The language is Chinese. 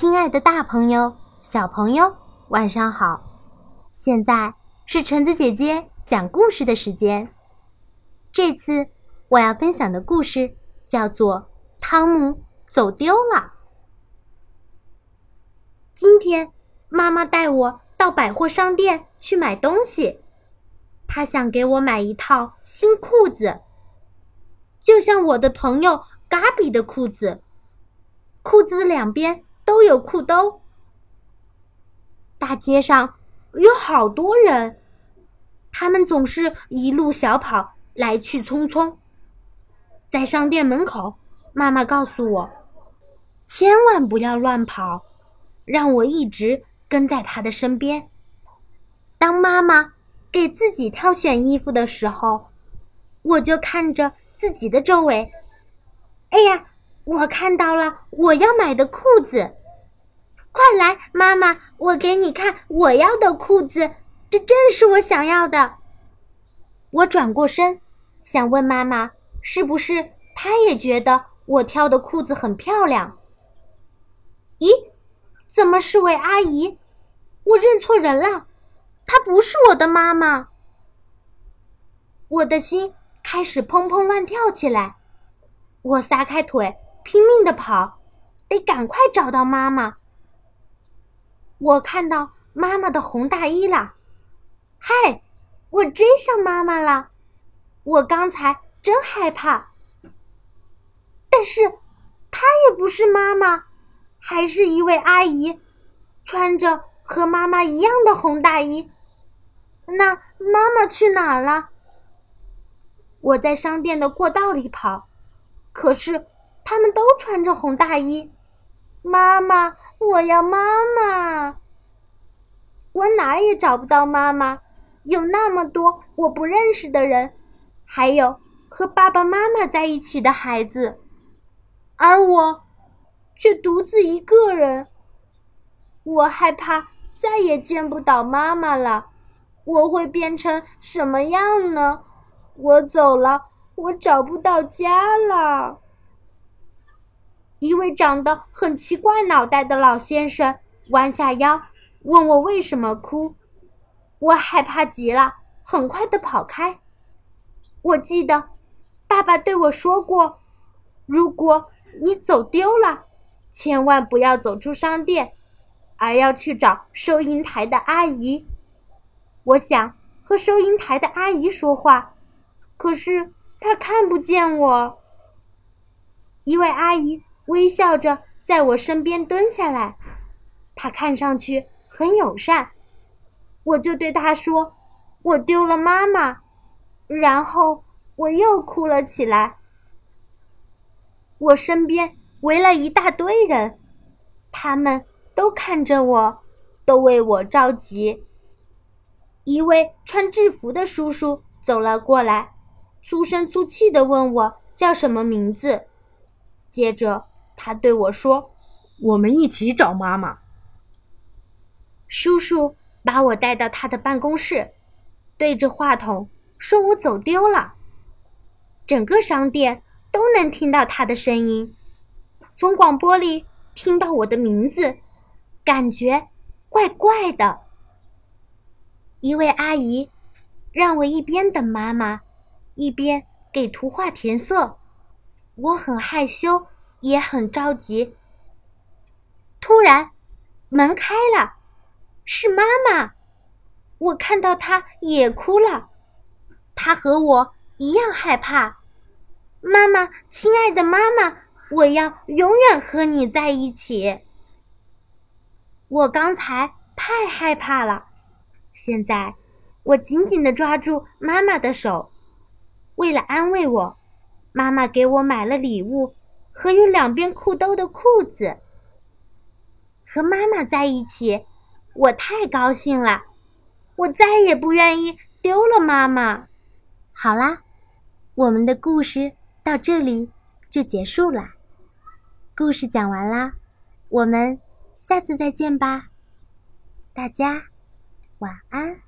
亲爱的，大朋友、小朋友，晚上好！现在是橙子姐姐讲故事的时间。这次我要分享的故事叫做《汤姆走丢了》。今天妈妈带我到百货商店去买东西，她想给我买一套新裤子，就像我的朋友嘎比的裤子，裤子的两边。都有裤兜。大街上有好多人，他们总是一路小跑，来去匆匆。在商店门口，妈妈告诉我，千万不要乱跑，让我一直跟在他的身边。当妈妈给自己挑选衣服的时候，我就看着自己的周围。哎呀，我看到了我要买的裤子。快来，妈妈，我给你看我要的裤子，这正是我想要的。我转过身，想问妈妈，是不是她也觉得我挑的裤子很漂亮？咦，怎么是位阿姨？我认错人了，她不是我的妈妈。我的心开始砰砰乱跳起来，我撒开腿，拼命的跑，得赶快找到妈妈。我看到妈妈的红大衣了，嗨，我追上妈妈了！我刚才真害怕，但是她也不是妈妈，还是一位阿姨，穿着和妈妈一样的红大衣。那妈妈去哪儿了？我在商店的过道里跑，可是他们都穿着红大衣，妈妈。我要妈妈！我哪儿也找不到妈妈，有那么多我不认识的人，还有和爸爸妈妈在一起的孩子，而我却独自一个人。我害怕再也见不到妈妈了，我会变成什么样呢？我走了，我找不到家了。一位长得很奇怪脑袋的老先生弯下腰，问我为什么哭。我害怕极了，很快的跑开。我记得，爸爸对我说过：“如果你走丢了，千万不要走出商店，而要去找收银台的阿姨。”我想和收银台的阿姨说话，可是她看不见我。一位阿姨。微笑着在我身边蹲下来，他看上去很友善。我就对他说：“我丢了妈妈。”然后我又哭了起来。我身边围了一大堆人，他们都看着我，都为我着急。一位穿制服的叔叔走了过来，粗声粗气的问我叫什么名字，接着。他对我说：“我们一起找妈妈。”叔叔把我带到他的办公室，对着话筒说：“我走丢了。”整个商店都能听到他的声音，从广播里听到我的名字，感觉怪怪的。一位阿姨让我一边等妈妈，一边给图画填色，我很害羞。也很着急。突然，门开了，是妈妈。我看到她也哭了，她和我一样害怕。妈妈，亲爱的妈妈，我要永远和你在一起。我刚才太害怕了，现在我紧紧的抓住妈妈的手。为了安慰我，妈妈给我买了礼物。和有两边裤兜的裤子，和妈妈在一起，我太高兴了，我再也不愿意丢了妈妈。好啦，我们的故事到这里就结束了。故事讲完啦，我们下次再见吧，大家晚安。